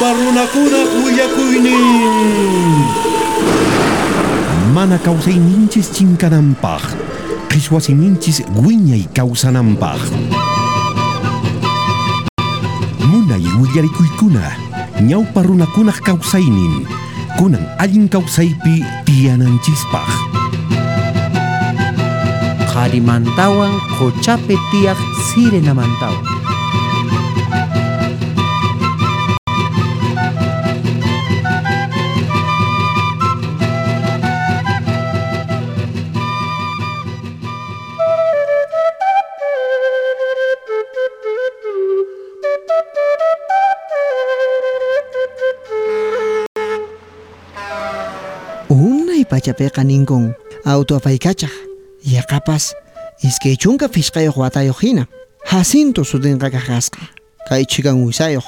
ñawpa runakuna willakuynin mana kawsayninchis chinkananpaq qhichwasininchis wiñay kawsananpaq munay willarikuykuna ñawpa runakunaq kawsaynin kunan allin kawsaypi tiyananchispaq qharimantawan quchapi tiyaq sirenamantawan pachapiqa ninkun. Auto apaykachaq yaqapas iskay chunka fiskayuq watayuq hina. Jacinto sutinqa kaqasqa. Kay chikan wisayuq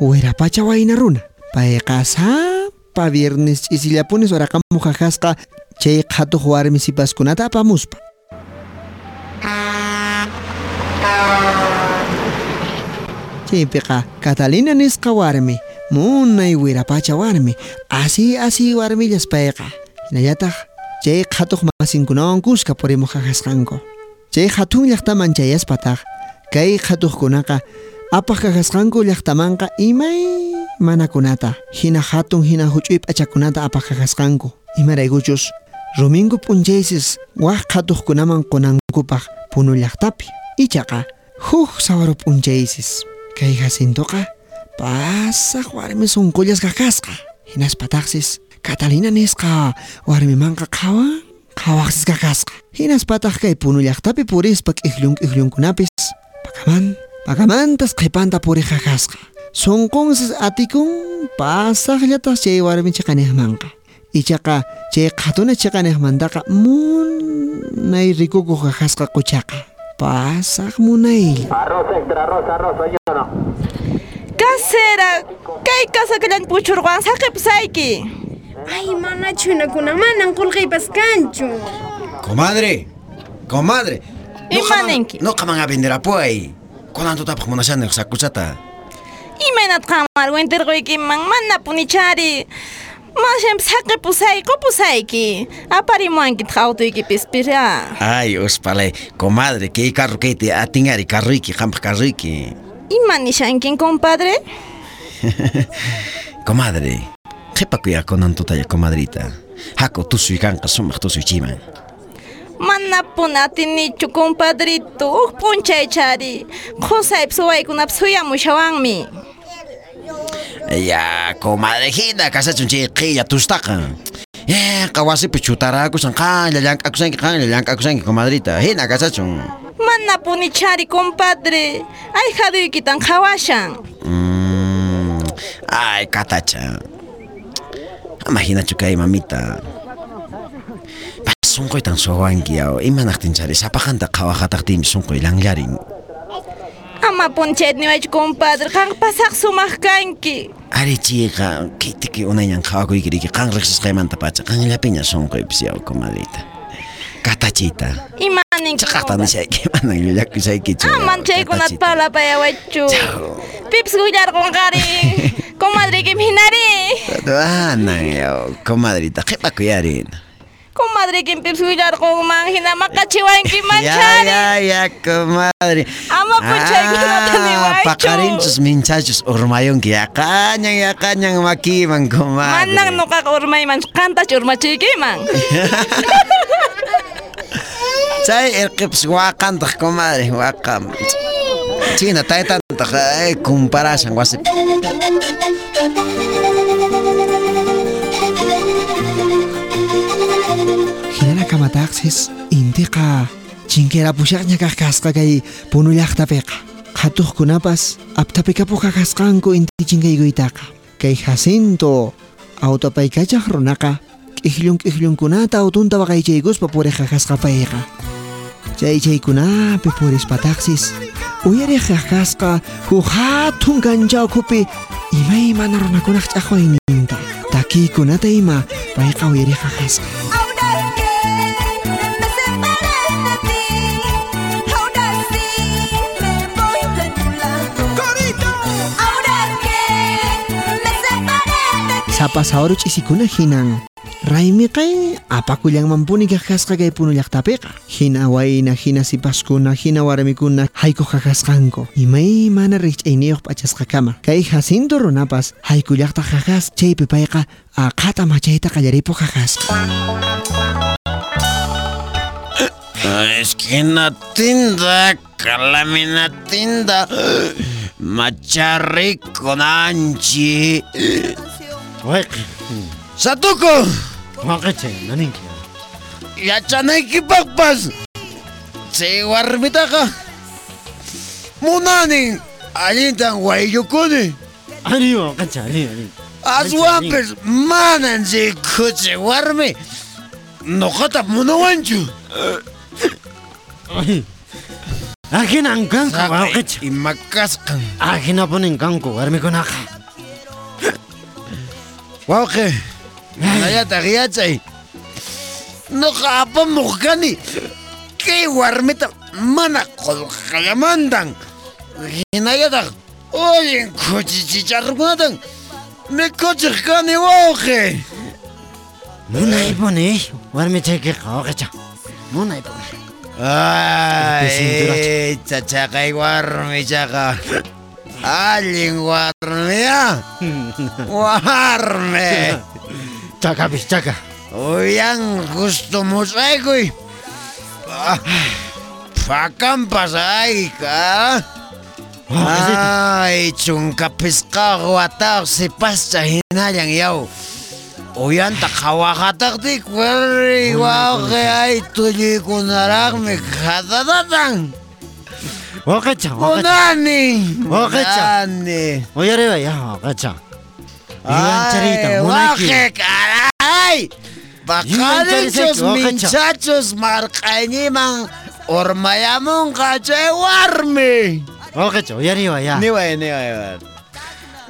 wirapacha wayna runa. Payqa sapa viernes ch'isillapunis waraqamuq kaqasqa chay qhatuq warmi sipaskunata apamuspa. Chaypiqa Catalina nisqa warmi munay wirapacha warmi asi asi warmillas payqa hinallataq chay qhatuq masinkunawan kuska purimuq kaqasqanku chay hatun llaqtaman chayaspataq kay qhatuqkunaqa apaq kaqasqanku llaqtamanqa imay manakunata hina hatun hina huch'uy p'achakunata apaq kaqasqanku imaraykuchus rumingu p'unchaysis waq qhatuqkunaman qunankupaq punu llaqtapi. Ichaqa huk sawaru p'unchaysis. Kay Jacintoqa pasaq warmi sunqullas kaqasqa hinaspataqsis Catalina nisqa warmimanqa qhawan qhawaqsis kaqasqa hinaspataq kay punu llaqtapi purispa q'iklun q'iklunkunapis pakaman pakamantas qhipanta puriq kaqasqa sunqunsis atikun pasaqllatas chay warmi chiqaniymanqa ichaqa chay qhatuna chiqaniymantaqa munay rikukuq kaqasqa quchaqa pasaq munaylla Casera, kay kasaklan puchurwan saqipusayki. Ay, mana chunakuna manan qulqiypas kanchu. Comadre, comadre. Imanenki. No kaman a vender apoy. Kunan tutapaq munashani sakusata. Imaynat qamar wintirquykiman mana punichari. Mashem saqipusay qupusayki. Aparimuankit qawtuykipis pira. Ay, uspalay. Comadre, que carro que te atingari carruiki, jampa carruiki. Imanishankin, compadre? Comadre, qhipakuyakunantutalla comadrita haku tusuy sumak sumaq tusuychiman mana puna atinichu compadrito huk p'unchay chari qusaypis suwaykunapas suyamushawanmi ya comadrejina kasachun chay qilla tustaqa yaqa wasipi chutarakusan qanlla llank'akusanki qanlla llank'akusanki comadrita hina kasachun ya ya, mana punichari compadre ay qhaduykitan qhawashan hmm, ay katacha Imaginachukai mamita. Sunquytan cari yaw imanaqtinchari sapaqanta tim sungkoi langjarin. ama punchayt niwaychu compadre kang pasak sumah kanki arichiqa kitiki unayñan qhawakuykiriki Kang riqsisqaymanta pacha qanllapiña sunquypis yaw Kata katachita ima Chaqaqta nishayki manan llullakusaykichu. Aman chaykunat parlapayawachu. Pips kuyarqunqari. Comadrikim hinari. Anan yaw, comadrita, qhipakuyarin. Comadrikim pips kuyarqunman hina maqachiwanki Ya, ya, ya, comadre. Ama punchaykunata niwaychu. paqarinchus minchachus urmayunki yaqañan yaqañan makiman comadre. Manan nuqaqa urmayman qantachu urmachiykiman. Chay irqips waqantaq comadre, waqam. China taytantaq ay comparasan wasipi. hinana kamataqsis intiqa chinkera pushaqña kaq kasqa kay punu llaqtapiqa qhatuqkunapas aptapikapuq kaqasqanku inti chinkaykuytaqa kay Jacinto autopaykachaq runaqa k'iklun k'iklunkunata autunta waqaychaykuspa puriq kaqasqa payqa chay chaykunapi purispataqsis uyariq kaqasqa huk hatun kanchawkupi imaymana runakunaq ch'aqwayninta takiykunata ima payqa uyariq kaqasqa Ahora que me Kapas ahora chisikuna hinan. Raimi kay apakullanman puni kakasqa kay puno llaqtapiqa. Hina wayna, hina sipaskuna, hina warmikuna hayku kakasqanku. Imay mana rikch'ayniyuq p'achasqa kama. Kay Jacinto runapas hayku llaqta kakas chaypi payqa aqhata machayta qallaripu kakasqa. Esquina tinda, calamina tinda, macharrico nanchi. Wayqi. Satuko, Waqacha naninki. yachanayki pakpas. Chay warmitaqa. Munanin, allintan waylukuni. Ani waqacha ani ani. Aswampis manan chay kuchi warmi. Noqata munawanchu. Ajina ankanku waqacha. Imakasqan. Ajina punin kanku warmikunaqa. Wauqe, nayata qiyachay. Nuqa apamuq kani. Kay warmita mana qolqallamantan. Hinallataq ullin kuchichicharrukunatan mikuchiq kani wauqe. Munay puni warmi chaykiqa waqacha. Munay puni. Ay, chachaqay warmichaqa. Allin warmiya. Warme. Chakapis chaka. Uyan gusto mo saykoy. Pakampas ay ka. Ay, chungkapis ka watak si pascha hinayang yaw. Uyan takawakatak di kweri wow kay ay tuloy ko narak may katatatang. Waqacha waqacha. Kunani. Waqacha. Kunani. Oyareba ya waqacha. Ay, Charita, waje, caray! Bakalin sus oh, minchachos marqayniyman urmayamunqa chay eh, warmi. Oh, Oke yariwa ya. Niwa, ya. niwa, niwa.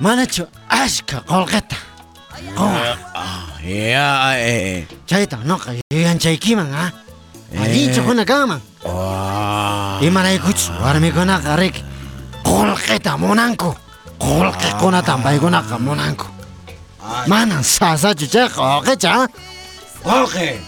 Manachu ashka Oh, Ya, ah, ya eh. eh, eh. Chayta, noqa yuyanchaykiman, ha? Ah. Ah, Allinchukuna kanman. Imaraykuchus warmikunaqa rik. Qolqita munanku. Qolqikunatan paykunaqa monangku mana sasa chuchaq oke cha Oke.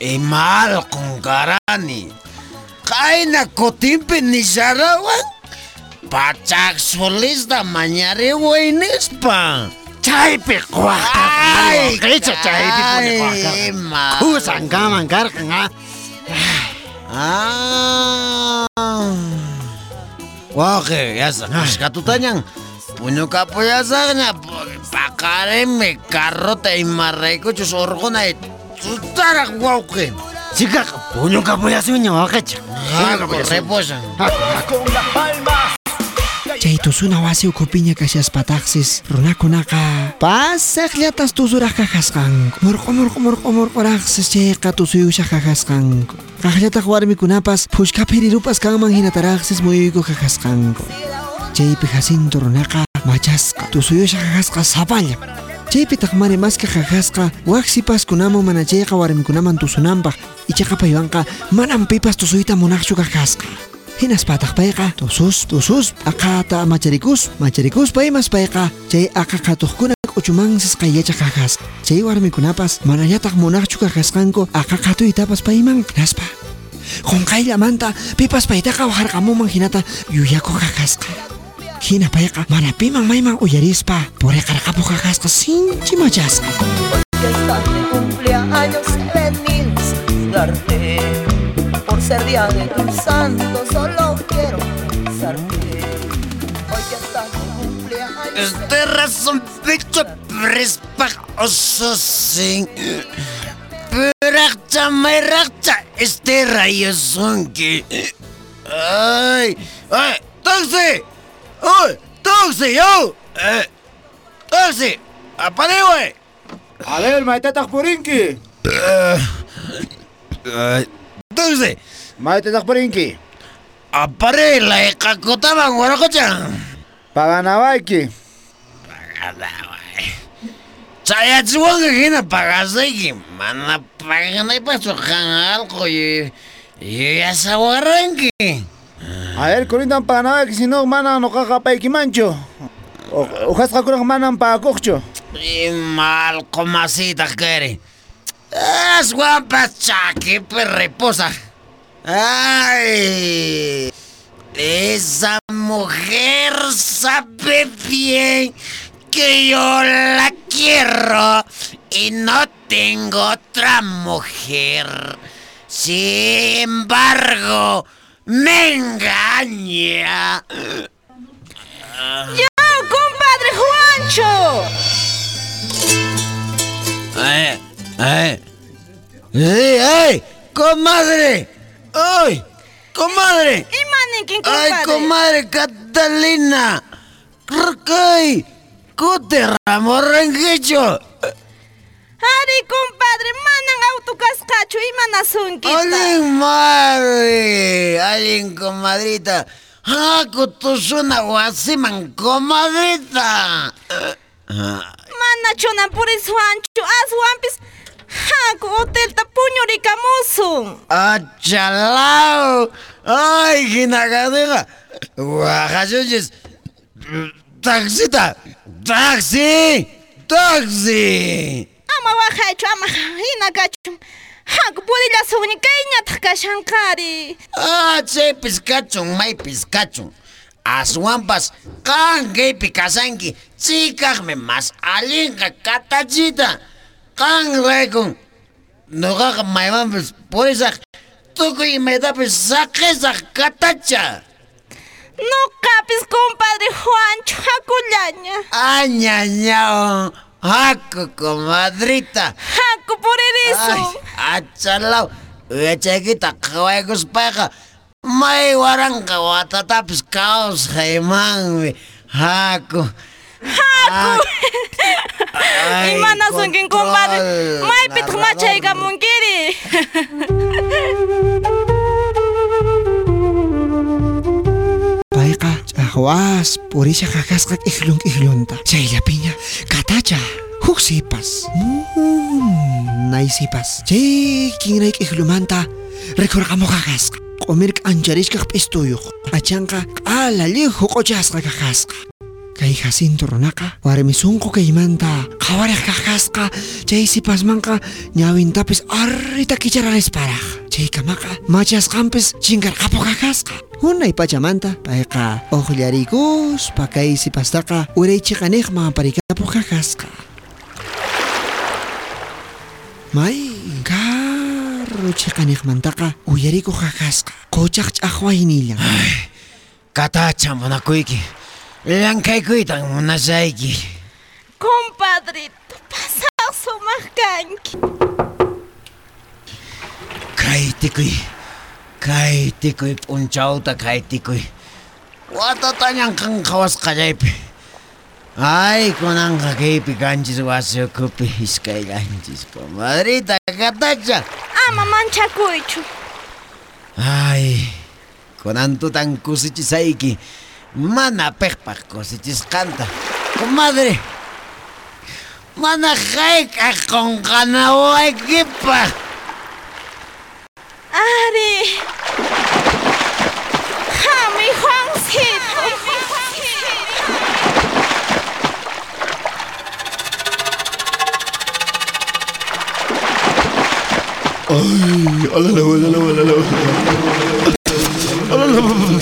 imal qunqarani qayna kutinpi nisharawan pachak solista mañari ay chaypi quwaqtaqicha chaypi puniqwaqtaqa kusankaman karqan a Ah. sekarang yasa, tanya qwaqta. Ay, Waqacha chaypi puni qwaqta. ay, ma. Kusan kaman karqan ha. Ah. Oke, ya sa katutanyang puno ka po ya sa kanya pakare me karota imareko chus orko na it. Sutarak wauke. Chika puño kapuyasuña waqacha. Hago reposan. Chay tusuna wasi ukupiña kashaspataksis runakunaqa pasaqllatas tusuraq kaqasqanku murqu murqu murqu murquraqsis chayqa tusuyushaq kaqasqanku qaqllataq warmikunapas phushkapi rirupas kanman hinataraqsis muyuyku kaqasqanku chaypi Jacinto runaqa machasqa tusuyushaq kaqasqa sapallam chaypitaq mani maska kaqasqa waqsipaskunaman mana chayqa warmikunaman tusunanpaq ichaqa paywanqa manan pipas tusuyta munaqchu kaqasqa Hinaspataq payqa tusus tusus. Aqata macharikus macharikus paymas payqa chay aqa qhatuqkuna k'uchumansis qayllacha qaqasqa chay warmikunapas manallataq munaqchu qaqasqanku aqa qhatuytapas payman hinaspa qunqayllamanta pipas paytaqa waqarqamuman hinata yuyaku qaqasqa hina payqa mana piman mayman uyarispa puriqarqapu qaqasqa sinchi machasqa que estás de cumpleaños venimos a saludarte. Por ser día de tu santo, solo quiero besarte. Hoy que estás de cumpleaños. Este razón pecho prespak osusin. Perakcha merakcha este rayo sonki. Ay, ay, taxi! Taxi, yo! Eh, taxi! Apare, güey! Alel, maite takpurinki. Taxi! Maite takpurinki. Apare, la ekakotaban, guaracocha. Paganavaiki. Chayachiwan hina pagasayki. Mana paganay pa sukan algo y... Y esa guaranki. A ver, kurintan paganavaiki, si no, mana no kakapayki mancho. Ujasqa kuraq manan paakuqchu. Y mal comasita quiere. Es guapas chaquipe reposa. Ay. Esa mujer sabe bien que yo la quiero y no tengo otra mujer. Sin embargo, me engaña. ¡Ya, compadre Juancho! ¡Ay! ¡Ay! ¡Ey, ay! ¡Comadre! ¡Ay! ¡Comadre! ¡Ay, compadre. comadre Catalina! ¡Ay! ¡Cutera, morrenguicho! Ari, compadre, manang autocascacho, imanasunquita. ¡Alin, madre! ¡Alin, comadrita! ¡Haku tu suna wasiman, comadrita! Mana chonan puris Juancho, aswampis. Haku hotelta puñurikamusun. ¡Achalao! ¡Ay, ginagadega! ¡Guajayuyes! ¡Taxita! ¡Taxi! ¡Taxi! Ama wajacho, ama hinakacho. Haku purilla suni kaiñataq kashankari. ¡Ah, che, piscachun, may piscachun! Aswampas, kan gaypi kasanki, chikaqmi mas allinqa katachita. Kan raykun, nuqaqa maymanpis purisaq, tukuy imaytapis saqisaq katacha. Nuqapis, compadre Juancho, hakullaña. Añañao, ¡Jaco, comadrita! ¡Jaco, por eso! ¡Ay, achalao! ¡Uechequita, juegos peja! ¡May waranca, watatapis, kaos jaimán, ¡Jaco! ¡Jaco! ¡Ay, manas, un compadre! mai pitmacha, y! kawas, puri siya kakaskak ihlong-ihlonta. Siya ilapinya, katacha, huksipas. Hmm, naisipas. Siya kinaik ihlumanta, rekor kamo kakaskak. Komirk anjarish kak pistuyok. Achanka, alali hukochas kakaskak. kay Jacinto Ronaka, misungku kay Manta, kawarek kakaska, chay si manka, nyawin tapis arita kicharan esparak. Chay kamaka, machas kampes, chingar kapo kakaska. Hunay pachamanta, paeka, ojllaricus, pakay sipastaka, urey chikanikma parikapo kakaska. May, karo chikanikmantaka, uyariko kakaska, kochak ini Ay, kata chamonakuyki. Lan kaikui tan munasaiki. Compadrito, pasazo mahkanki. Kaitikui, kaitikui, punchauta kaitikui. Wata tanyan kan kawas kajaipi. Ay, kunan kakeipi kanchis wasiokupi iskai kanchis, comadrita, katacha. Ama mancha kuichu. Ay, kunan tutan kusichisaiki. Mana piqpaq kusichisqanta. Comadre, mana hayk'aq qunqanawaykipaq. Ari. Jami Juancito. Chile Oh!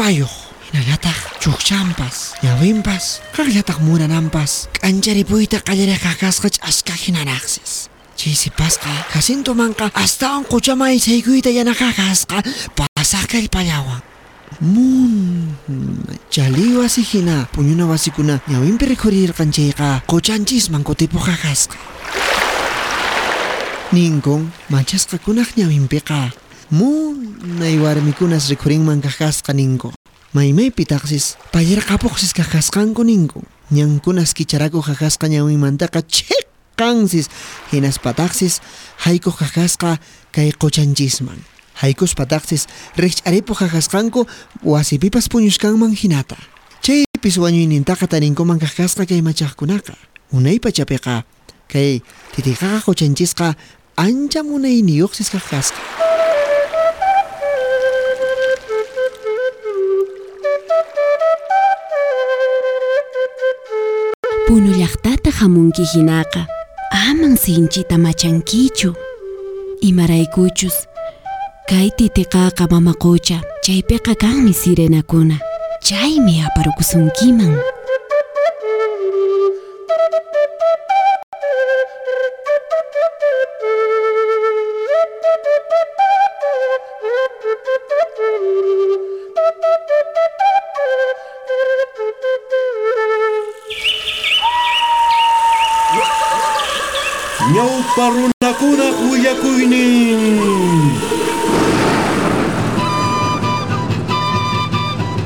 Papayo. Nagatak, chukchampas, yawimpas, kagyatak kajari kakas kallarakaskach aska hinanaksis. Chisipasqa, Jacinto manqa astawan quchama ichaykuyta yanaqakasqa pasaqkari pallawan. Mun chali wasi hina puñuna wasikuna ñawinpi rikhurirqanchayqa quchanchisman kutipuqa kasqa. Ninkun manchasqakunaq ñawinpiqa munay warmikunas rikhurinman kajasqa ninku maymaypi taqsis pallirqapuqsis kajasqanku ninku ñankunas kicharakuq kajasqa ñawinmantaqa chiqqansis hinaspataqsis haykuq kajasqa kay quchanchisman haykuspataqsis riqch'aripuq kajasqanku wasipipas puñushkanman hinata chaypis wañuynintaqa tarinkuman kajasqa kay machaqkunaqa unay pachapiqa kay titiqaqa quchanchisqa ancha munayniyuqsis kajasqa Puno llaqtata hamunki hinaqa aman sinchita machankichu. Imaraykuchus kay titiqaqa mama qucha chaypiqa kanmi sirenakuna. Chaymi aparukusunkiman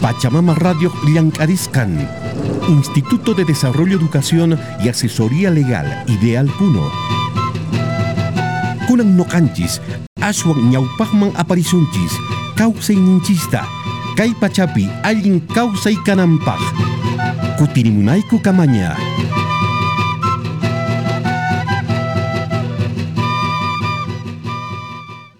Pachamama Radio Llancariscan Instituto de Desarrollo Educación y Asesoría Legal Ideal Puno. Kunan noqanchis aswan ñawpaqman aparisunchis kawsayninchista kay pachapi allin kawsaykananpaq kutirimunayku kamaña